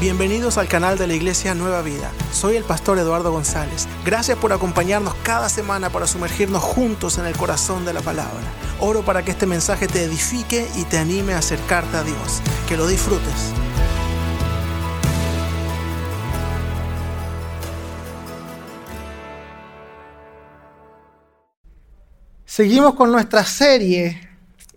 Bienvenidos al canal de la Iglesia Nueva Vida. Soy el pastor Eduardo González. Gracias por acompañarnos cada semana para sumergirnos juntos en el corazón de la palabra. Oro para que este mensaje te edifique y te anime a acercarte a Dios. Que lo disfrutes. Seguimos con nuestra serie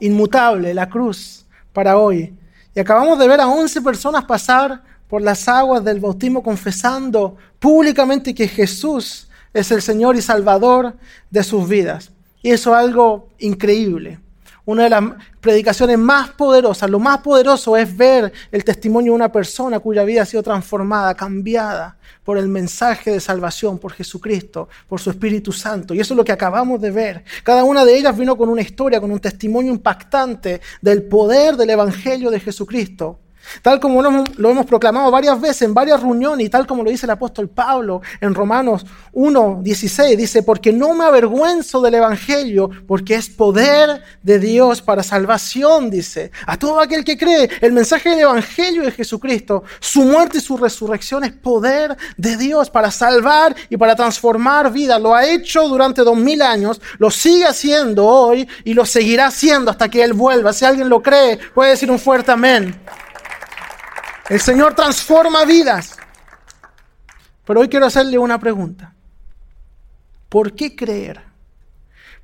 inmutable, la cruz, para hoy. Y acabamos de ver a 11 personas pasar por las aguas del bautismo confesando públicamente que Jesús es el Señor y Salvador de sus vidas. Y eso es algo increíble. Una de las predicaciones más poderosas, lo más poderoso es ver el testimonio de una persona cuya vida ha sido transformada, cambiada por el mensaje de salvación, por Jesucristo, por su Espíritu Santo. Y eso es lo que acabamos de ver. Cada una de ellas vino con una historia, con un testimonio impactante del poder del Evangelio de Jesucristo. Tal como lo hemos proclamado varias veces en varias reuniones y tal como lo dice el apóstol Pablo en Romanos 1, 16, dice, porque no me avergüenzo del Evangelio, porque es poder de Dios para salvación, dice, a todo aquel que cree. El mensaje del Evangelio de Jesucristo, su muerte y su resurrección es poder de Dios para salvar y para transformar vidas. Lo ha hecho durante dos mil años, lo sigue haciendo hoy y lo seguirá haciendo hasta que Él vuelva. Si alguien lo cree, puede decir un fuerte amén. El Señor transforma vidas. Pero hoy quiero hacerle una pregunta. ¿Por qué creer?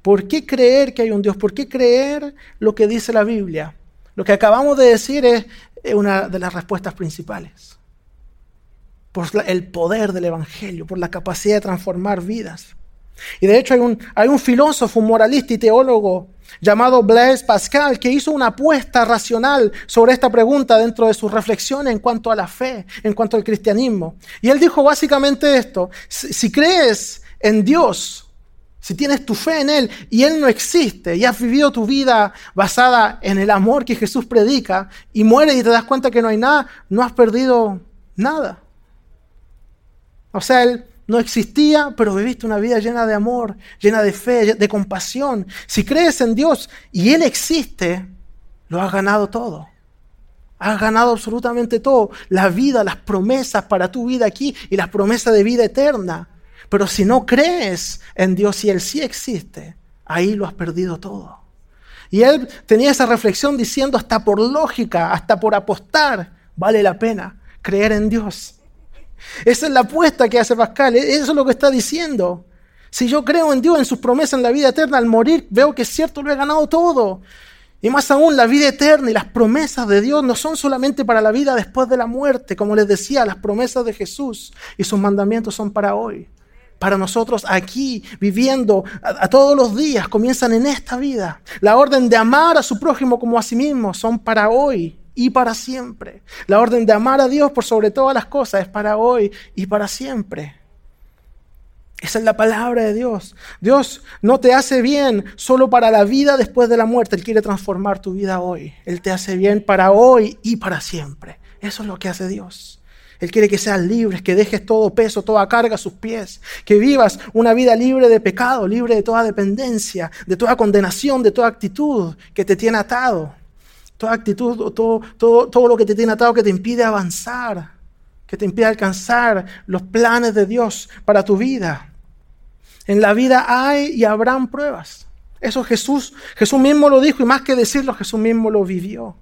¿Por qué creer que hay un Dios? ¿Por qué creer lo que dice la Biblia? Lo que acabamos de decir es una de las respuestas principales. Por el poder del Evangelio, por la capacidad de transformar vidas. Y de hecho hay un, hay un filósofo, un moralista y teólogo llamado Blaise Pascal, que hizo una apuesta racional sobre esta pregunta dentro de sus reflexiones en cuanto a la fe, en cuanto al cristianismo. Y él dijo básicamente esto, si, crees en Dios, si tienes tu fe en Él y Él no existe y has vivido tu vida basada en el amor que Jesús predica y mueres y te das cuenta que no hay nada, no has perdido nada. O sea, Él no existía, pero viviste una vida llena de amor, llena de fe, de compasión. Si crees en Dios y Él existe, lo has ganado todo. Has ganado absolutamente todo. La vida, las promesas para tu vida aquí y las promesas de vida eterna. Pero si no crees en Dios y Él sí existe, ahí lo has perdido todo. Y él tenía esa reflexión diciendo, hasta por lógica, hasta por apostar, vale la pena creer en Dios. Esa es la apuesta que hace Pascal. E-, eso es lo que está diciendo. Si yo creo en Dios, en sus promesas, en la vida eterna, al morir veo que es cierto, lo he ganado todo. Y más aún, la vida eterna y las promesas de Dios no son solamente para la vida después de la muerte. Como les decía, las promesas de Jesús y sus mandamientos son para hoy. Para nosotros aquí, viviendo a, a todos los días, comienzan en esta vida. La orden de amar a su prójimo como a sí mismo son para hoy y para siempre. La orden de amar a Dios por sobre todas las cosas es para hoy y para siempre. Esa es la palabra de Dios. Dios no te hace bien solo para la vida después de la muerte. Él quiere transformar tu vida hoy. Él te hace bien para hoy y para siempre. Eso es lo que hace Dios. Él quiere que seas libre, que dejes todo peso, toda carga a sus pies, que vivas una vida libre de pecado, libre de toda dependencia, de toda condenación, de toda actitud que te tiene atado toda actitud, todo, todo, todo lo que te tiene atado que te impide avanzar, que te impide alcanzar los planes de Dios para tu vida. En la vida hay y habrán pruebas. Eso Jesús, Jesús mismo lo dijo y más que decirlo, Jesús mismo lo vivió.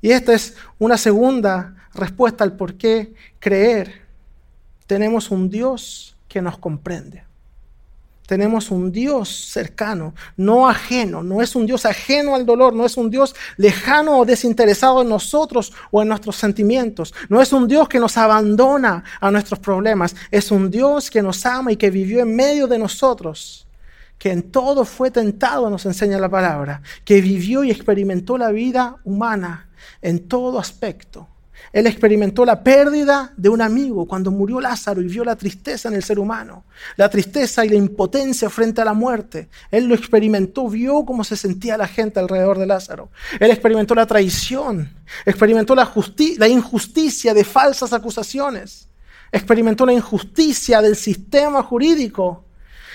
Y esta es una segunda respuesta al por qué creer. Tenemos un Dios que nos comprende tenemos un Dios cercano, no ajeno, no es un Dios ajeno al dolor, no es un Dios lejano o desinteresado en nosotros o en nuestros sentimientos, no es un Dios que nos abandona a nuestros problemas, es un Dios que nos ama y que vivió en medio de nosotros, que en todo fue tentado, nos enseña la palabra, que vivió y experimentó la vida humana en todo aspecto él experimentó la pérdida de un amigo cuando murió Lázaro y vio la tristeza en el ser humano, la tristeza y la impotencia frente a la muerte. Él lo experimentó, vio cómo se sentía la gente alrededor de Lázaro. Él experimentó la traición, experimentó la, injusticia de falsas acusaciones, experimentó la injusticia del sistema jurídico.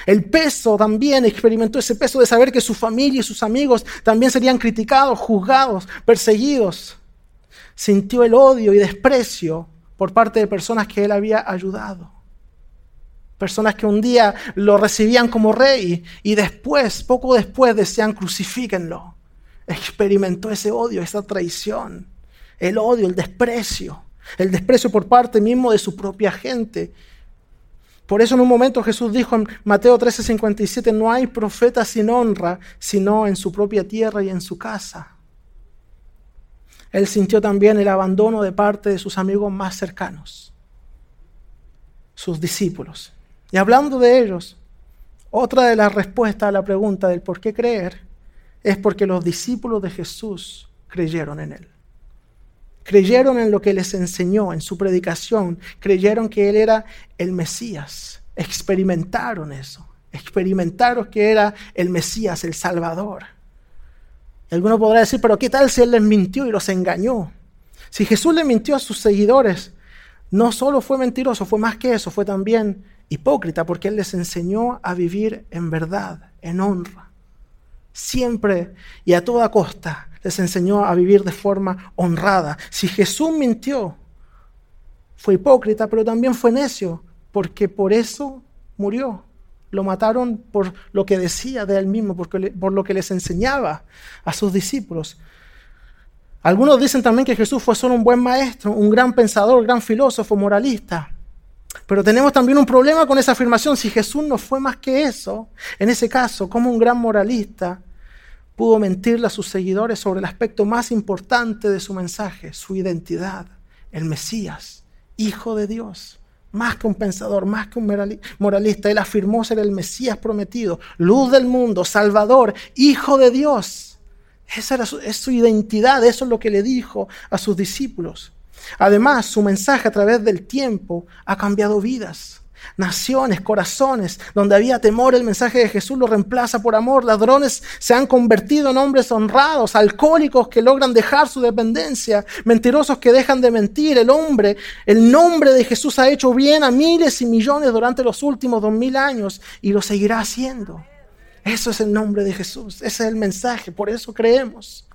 El peso también experimentó ese peso de saber que su familia y sus amigos también serían criticados, juzgados, perseguidos. Sintió el odio y desprecio por parte de personas que él había ayudado. Personas que un día lo recibían como rey y después, poco después, decían crucifíquenlo. Experimentó ese odio, esa traición, el odio, el desprecio, el desprecio por parte mismo de su propia gente. Por eso en un momento Jesús dijo en Mateo 13:57, no hay profeta sin honra, sino en su propia tierra y en su casa. Él sintió también el abandono de parte de sus amigos más cercanos, sus discípulos. Y hablando de ellos, otra de las respuestas a la pregunta del por qué creer es porque los discípulos de Jesús creyeron en Él. Creyeron en lo que les enseñó, en su predicación. Creyeron que Él era el Mesías. Experimentaron eso. Experimentaron que era el Mesías, el Salvador. Y alguno podrá decir, pero ¿qué tal si Él les mintió y los engañó? Si Jesús le mintió a sus seguidores, no solo fue mentiroso, fue más que eso, fue también hipócrita porque Él les enseñó a vivir en verdad, en honra. Siempre y a toda costa les enseñó a vivir de forma honrada. Si Jesús mintió, fue hipócrita, pero también fue necio, porque por eso murió. Lo mataron por lo que decía de él mismo, por lo que les enseñaba a sus discípulos. Algunos dicen también que Jesús fue solo un buen maestro, un gran pensador, gran filósofo, moralista. Pero tenemos también un problema con esa afirmación. Si Jesús no fue más que eso, en ese caso, como un gran moralista pudo mentirle a sus seguidores sobre el aspecto más importante de su mensaje, su identidad, el Mesías, Hijo de Dios. Más que un pensador, más que un moralista, él afirmó ser el Mesías prometido, luz del mundo, Salvador, Hijo de Dios. Esa era es su identidad, eso es lo que le dijo a sus discípulos. Además, su mensaje a través del tiempo ha cambiado vidas. Naciones, corazones, donde había temor, el mensaje de Jesús lo reemplaza por amor. Ladrones se han convertido en hombres honrados, alcohólicos que logran dejar su dependencia, mentirosos que dejan de mentir. El hombre, el nombre de Jesús ha hecho bien a miles y millones durante los últimos dos mil años y lo seguirá haciendo. Eso es el nombre de Jesús, ese es el mensaje, por eso creemos.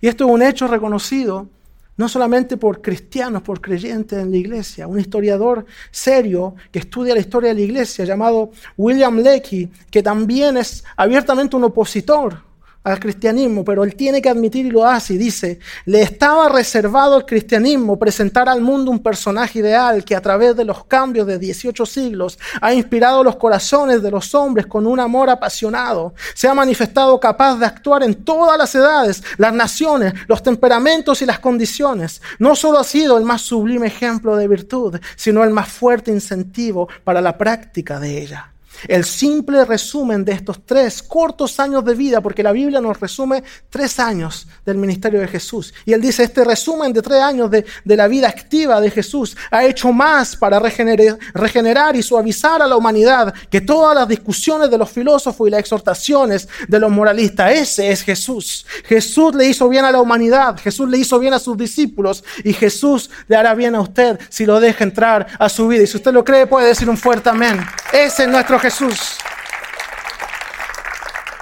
Y esto es un hecho reconocido no solamente por cristianos, por creyentes en la iglesia. Un historiador serio que estudia la historia de la iglesia llamado William Lecky, que también es abiertamente un opositor al cristianismo, pero él tiene que admitir y lo hace y dice, le estaba reservado al cristianismo presentar al mundo un personaje ideal que a través de los cambios de 18 siglos ha inspirado los corazones de los hombres con un amor apasionado, se ha manifestado capaz de actuar en todas las edades, las naciones, los temperamentos y las condiciones. No solo ha sido el más sublime ejemplo de virtud, sino el más fuerte incentivo para la práctica de ella. El simple resumen de estos tres cortos años de vida, porque la Biblia nos resume tres años del ministerio de Jesús. Y él dice, este resumen de tres años de, la vida activa de Jesús ha hecho más para regenerar, regenerar y suavizar a la humanidad que todas las discusiones de los filósofos y las exhortaciones de los moralistas. Ese es Jesús. Jesús le hizo bien a la humanidad, Jesús le hizo bien a sus discípulos y Jesús le hará bien a usted si lo deja entrar a su vida. Y si usted lo cree, puede decir un fuerte amén. Ese es nuestro Jesús.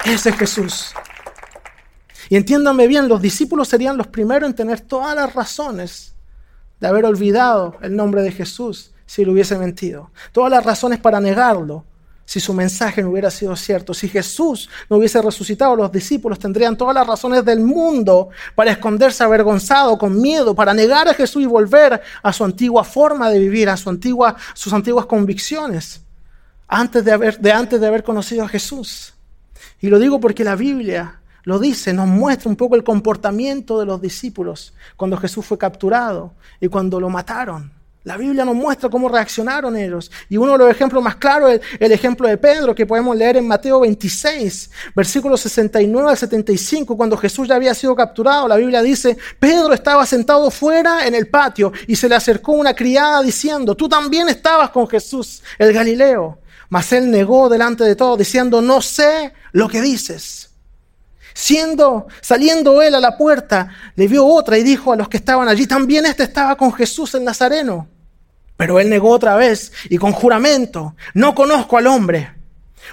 Ese es Jesús. Y entiéndanme bien, los discípulos serían los primeros en tener todas las razones de haber olvidado el nombre de Jesús si le hubiese mentido. Todas las razones para negarlo si su mensaje no hubiera sido cierto. Si Jesús no hubiese resucitado, los discípulos tendrían todas las razones del mundo para esconderse avergonzado, con miedo, para negar a Jesús y volver a su antigua forma de vivir, a su antigua, sus antiguas convicciones antes de haber, de antes de haber conocido a Jesús. Y lo digo porque la Biblia lo dice, nos muestra un poco el comportamiento de los discípulos cuando Jesús fue capturado y cuando lo mataron. La Biblia nos muestra cómo reaccionaron ellos. Y uno de los ejemplos más claros es el ejemplo de Pedro, que podemos leer en Mateo 26, versículos 69 al 75, cuando Jesús ya había sido capturado. La Biblia dice, Pedro estaba sentado fuera en el patio y se le acercó una criada diciendo, tú también estabas con Jesús, el Galileo. Mas él negó delante de todos, diciendo, no sé lo que dices. Siendo, saliendo él a la puerta, le vio otra y dijo a los que estaban allí, también este estaba con Jesús el Nazareno. Pero él negó otra vez y con juramento, no conozco al hombre.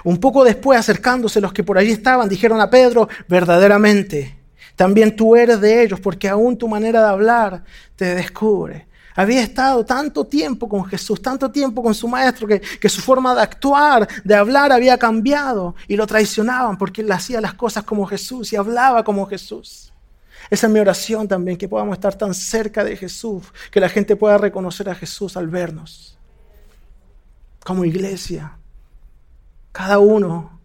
Un poco después, acercándose los que por allí estaban, dijeron a Pedro, verdaderamente, También tú eres de ellos, porque aún tu manera de hablar te descubre. Había estado tanto tiempo con Jesús, tanto tiempo con su maestro, que, que, su forma de actuar, de hablar había cambiado y lo traicionaban porque él hacía las cosas como Jesús y hablaba como Jesús. Esa es mi oración también, que podamos estar tan cerca de Jesús, que la gente pueda reconocer a Jesús al vernos. Como iglesia, cada uno,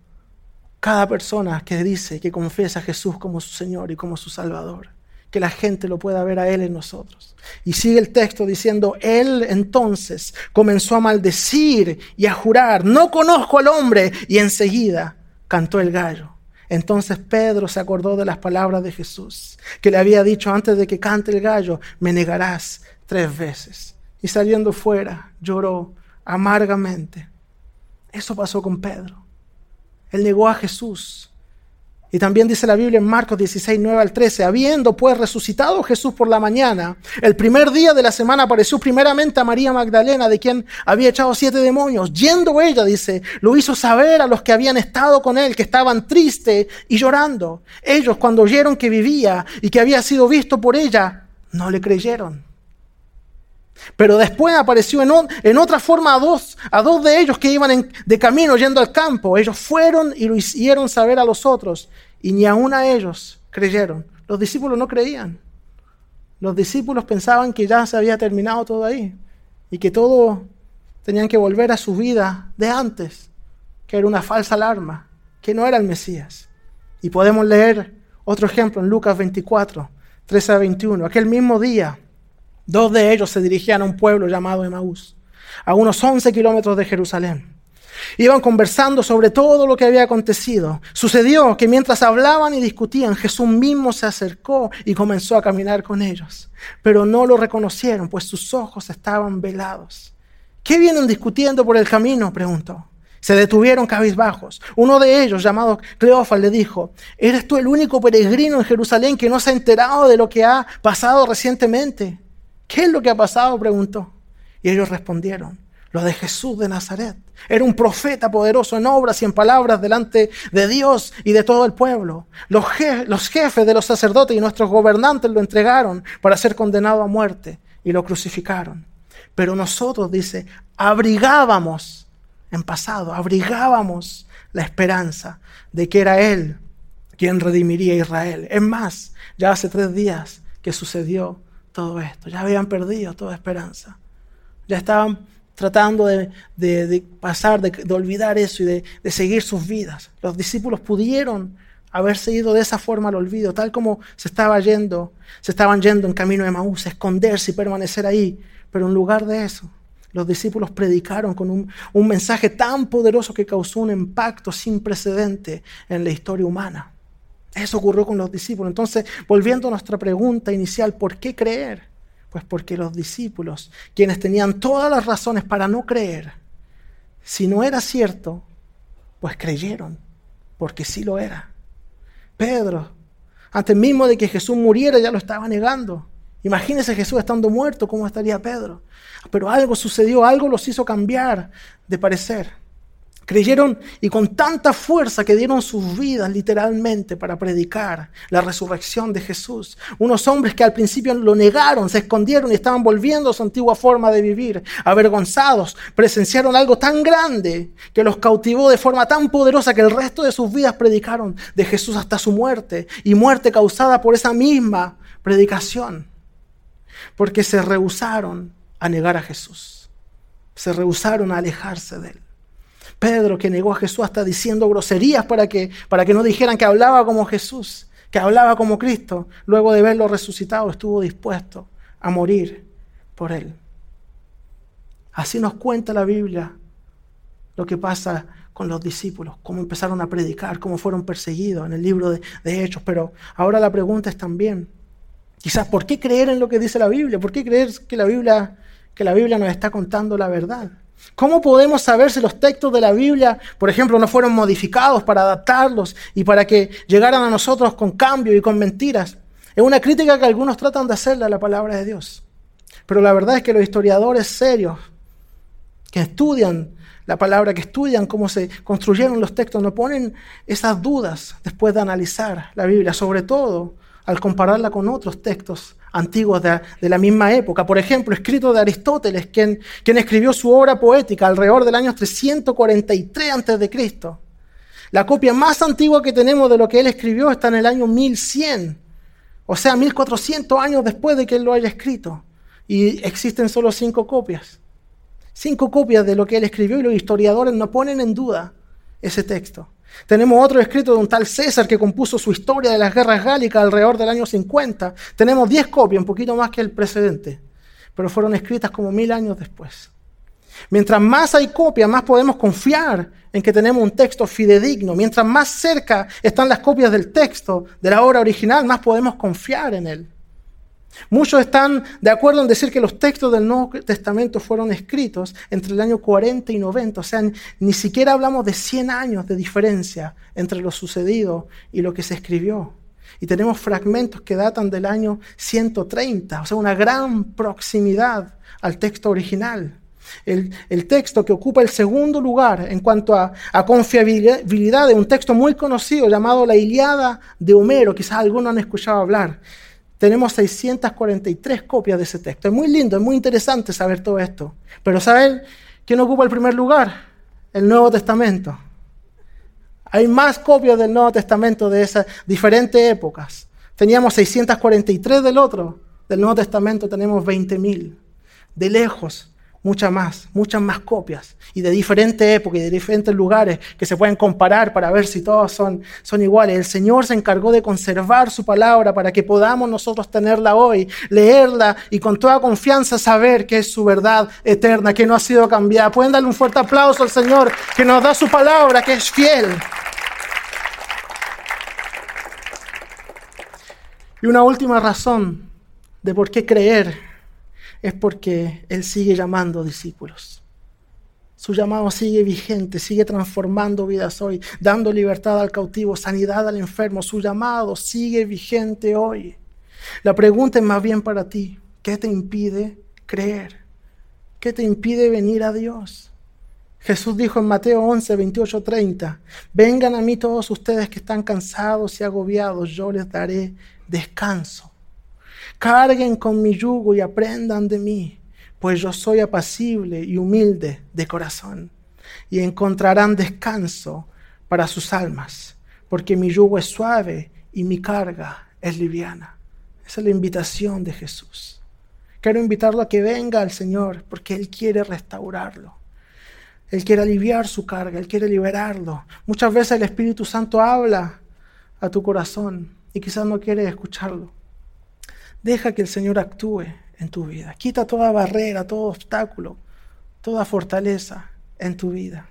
cada persona que dice, que confiesa a Jesús como su Señor y como su Salvador que la gente lo pueda ver a Él en nosotros. Y sigue el texto diciendo, Él entonces comenzó a maldecir y a jurar, no conozco al hombre, y enseguida cantó el gallo. Entonces Pedro se acordó de las palabras de Jesús, que le había dicho antes de que cante el gallo, me negarás tres veces. Y saliendo fuera, lloró amargamente. Eso pasó con Pedro. Él negó a Jesús y también dice la Biblia en Marcos 16, 9 al 13, habiendo pues resucitado Jesús por la mañana, el primer día de la semana apareció primeramente a María Magdalena, de quien había echado siete demonios. Yendo ella, dice, lo hizo saber a los que habían estado con él, que estaban tristes y llorando. Ellos cuando oyeron que vivía y que había sido visto por ella, no le creyeron. Pero después apareció en, otra forma a dos, a dos de ellos que iban de camino yendo al campo. Ellos fueron y lo hicieron saber a los otros y ni aun a ellos creyeron. Los discípulos no creían. Los discípulos pensaban que ya se había terminado todo ahí y que todo tenían que volver a su vida de antes, que era una falsa alarma, que no era el Mesías. Y podemos leer otro ejemplo en Lucas 24, 13 a 21. Aquel mismo día, dos de ellos se dirigían a un pueblo llamado Emaús, a unos 11 kilómetros de Jerusalén. Iban conversando sobre todo lo que había acontecido. Sucedió que mientras hablaban y discutían, Jesús mismo se acercó y comenzó a caminar con ellos. Pero no lo reconocieron, pues sus ojos estaban velados. ¿Qué vienen discutiendo por el camino? preguntó. Se detuvieron cabizbajos. Uno de ellos, llamado Cleófas, le dijo, ¿eres tú el único peregrino en Jerusalén que no se ha enterado de lo que ha pasado recientemente? ¿Qué es lo que ha pasado? preguntó. Y ellos respondieron, lo de Jesús de Nazaret. Era un profeta poderoso en obras y en palabras delante de Dios y de todo el pueblo. Los, jefes de los sacerdotes y nuestros gobernantes lo entregaron para ser condenado a muerte y lo crucificaron. Pero nosotros, dice, abrigábamos en pasado, abrigábamos la esperanza de que era Él quien redimiría a Israel. Es más, ya hace tres días que sucedió todo esto. Ya habían perdido toda esperanza. Ya estaban tratando de, pasar, de, olvidar eso y de, seguir sus vidas. Los discípulos pudieron haberse ido de esa forma al olvido, tal como se estaba yendo, se estaban yendo en camino de Maús, esconderse y permanecer ahí. Pero en lugar de eso, los discípulos predicaron con un, un mensaje tan poderoso que causó un impacto sin precedente en la historia humana. Eso ocurrió con los discípulos. Entonces, volviendo a nuestra pregunta inicial, ¿por qué creer? Pues porque los discípulos, quienes tenían todas las razones para no creer, si no era cierto, pues creyeron, porque sí lo era. Pedro, antes mismo de que Jesús muriera, ya lo estaba negando. Imagínese Jesús estando muerto, ¿cómo estaría Pedro? Pero algo sucedió, algo los hizo cambiar de parecer. Creyeron y con tanta fuerza que dieron sus vidas literalmente para predicar la resurrección de Jesús. Unos hombres que al principio lo negaron, se escondieron y estaban volviendo a su antigua forma de vivir. Avergonzados, presenciaron algo tan grande que los cautivó de forma tan poderosa que el resto de sus vidas predicaron de Jesús hasta su muerte y muerte causada por esa misma predicación. Porque se rehusaron a negar a Jesús. Se rehusaron a alejarse de él. Pedro que negó a Jesús hasta diciendo groserías para que, para que no dijeran que hablaba como Jesús, que hablaba como Cristo, luego de verlo resucitado estuvo dispuesto a morir por él. Así nos cuenta la Biblia lo que pasa con los discípulos, cómo empezaron a predicar, cómo fueron perseguidos en el libro de, Hechos. Pero ahora la pregunta es también, quizás, ¿por qué creer en lo que dice la Biblia? ¿Por qué creer que la Biblia, que la Biblia nos está contando la verdad? ¿Cómo podemos saber si los textos de la Biblia, por ejemplo, no fueron modificados para adaptarlos y para que llegaran a nosotros con cambio y con mentiras? Es una crítica que algunos tratan de hacerle a la palabra de Dios. Pero la verdad es que los historiadores serios que estudian la palabra, que estudian cómo se construyeron los textos, no ponen esas dudas después de analizar la Biblia, sobre todo al compararla con otros textos antiguos de, la misma época. Por ejemplo, escrito de Aristóteles, quien, quien escribió su obra poética alrededor del año 343 a.C. La copia más antigua que tenemos de lo que él escribió está en el año 1100, o sea, 1400 años después de que él lo haya escrito. Y existen solo cinco copias. Cinco copias de lo que él escribió y los historiadores no ponen en duda ese texto. Tenemos otro escrito de un tal César que compuso su historia de las guerras gálicas alrededor del año 50. Tenemos 10 copias, un poquito más que el precedente, pero fueron escritas como mil años después. Mientras más hay copias, más podemos confiar en que tenemos un texto fidedigno. Mientras más cerca están las copias del texto, de la obra original, más podemos confiar en él. Muchos están de acuerdo en decir que los textos del Nuevo Testamento fueron escritos entre el año 40 y 90, o sea, ni siquiera hablamos de 100 años de diferencia entre lo sucedido y lo que se escribió. Y tenemos fragmentos que datan del año 130, o sea, una gran proximidad al texto original. El, texto que ocupa el segundo lugar en cuanto a, confiabilidad de un texto muy conocido llamado la Iliada de Homero, quizás algunos han escuchado hablar. Tenemos 643 copias de ese texto. Es muy lindo, es muy interesante saber todo esto. Pero ¿saben quién ocupa el primer lugar? El Nuevo Testamento. Hay más copias del Nuevo Testamento de esas diferentes épocas. Teníamos 643 del otro. Del Nuevo Testamento tenemos 20.000. De lejos muchas más, muchas más copias y de diferentes épocas y de diferentes lugares que se pueden comparar para ver si todos son, son iguales. El Señor se encargó de conservar su palabra para que podamos nosotros tenerla hoy, leerla y con toda confianza saber que es su verdad eterna, que no ha sido cambiada. Pueden darle un fuerte aplauso al Señor que nos da su palabra, que es fiel. Y una última razón de por qué creer es porque Él sigue llamando discípulos. Su llamado sigue vigente, sigue transformando vidas hoy, dando libertad al cautivo, sanidad al enfermo. Su llamado sigue vigente hoy. La pregunta es más bien para ti, ¿qué te impide creer? ¿Qué te impide venir a Dios? Jesús dijo en Mateo 11, 28, 30, vengan a mí todos ustedes que están cansados y agobiados, yo les daré descanso. Carguen con mi yugo y aprendan de mí, pues yo soy apacible y humilde de corazón, y encontrarán descanso para sus almas, porque mi yugo es suave y mi carga es liviana. Esa es la invitación de Jesús. Quiero invitarlo a que venga al Señor, porque Él quiere restaurarlo. Él quiere aliviar su carga, Él quiere liberarlo. Muchas veces el Espíritu Santo habla a tu corazón y quizás no quieres escucharlo. Deja que el Señor actúe en tu vida. Quita toda barrera, todo obstáculo, toda fortaleza en tu vida.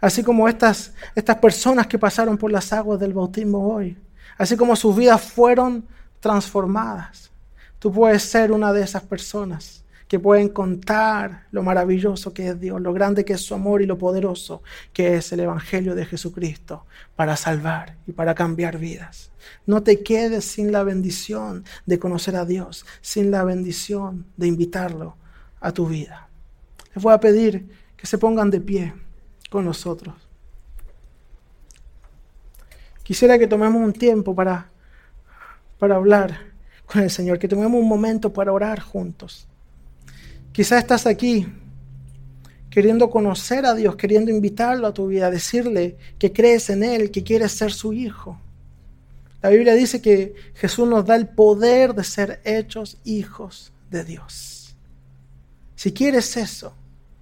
Así como estas, estas personas que pasaron por las aguas del bautismo hoy, así como sus vidas fueron transformadas. Tú puedes ser una de esas personas que pueden contar lo maravilloso que es Dios, lo grande que es su amor y lo poderoso que es el Evangelio de Jesucristo para salvar y para cambiar vidas. No te quedes sin la bendición de conocer a Dios, sin la bendición de invitarlo a tu vida. Les voy a pedir que se pongan de pie con nosotros. Quisiera que tomemos un tiempo para, para hablar con el Señor, que tomemos un momento para orar juntos. Quizás estás aquí queriendo conocer a Dios, queriendo invitarlo a tu vida, decirle que crees en Él, que quieres ser su hijo. La Biblia dice que Jesús nos da el poder de ser hechos hijos de Dios. Si quieres eso,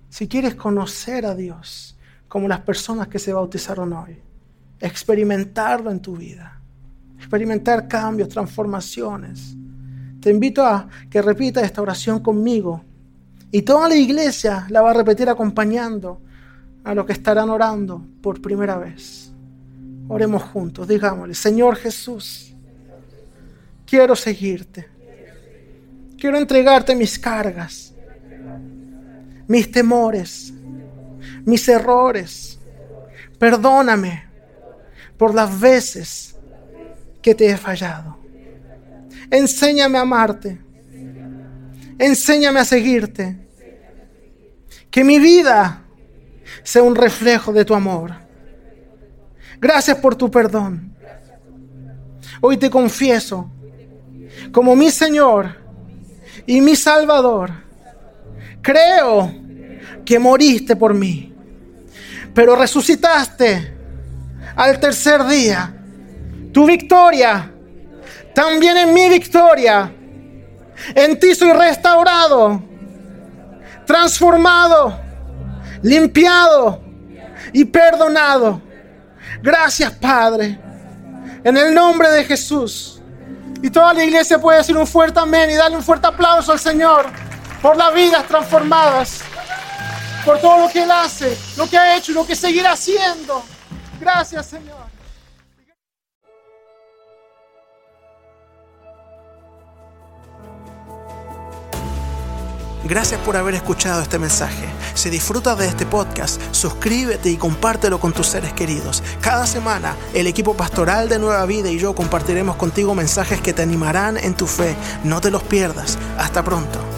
si quieres conocer a Dios como las personas que se bautizaron hoy, experimentarlo en tu vida, experimentar cambios, transformaciones, te invito a que repitas esta oración conmigo y toda la iglesia la va a repetir acompañando a los que estarán orando por primera vez. Oremos juntos, digámosle, Señor Jesús, quiero seguirte. Quiero entregarte mis cargas, mis temores, mis errores. Perdóname por las veces que te he fallado. Enséñame a amarte Enséñame a seguirte. Que mi vida sea un reflejo de tu amor. Gracias por tu perdón. Hoy te confieso como mi Señor y mi Salvador. Creo que moriste por mí, pero resucitaste al tercer día. Tu victoria, también en mi victoria. En ti soy restaurado, transformado, limpiado y perdonado. Gracias, Padre. En el nombre de Jesús. Y toda la iglesia puede decir un fuerte amén y darle un fuerte aplauso al Señor por las vidas transformadas, por todo lo que Él hace, lo que ha hecho y lo que seguirá haciendo. Gracias, Señor. Gracias por haber escuchado este mensaje. Si disfrutas de este podcast, suscríbete y compártelo con tus seres queridos. Cada semana, el equipo pastoral de Nueva Vida y yo compartiremos contigo mensajes que te animarán en tu fe. No te los pierdas. Hasta pronto.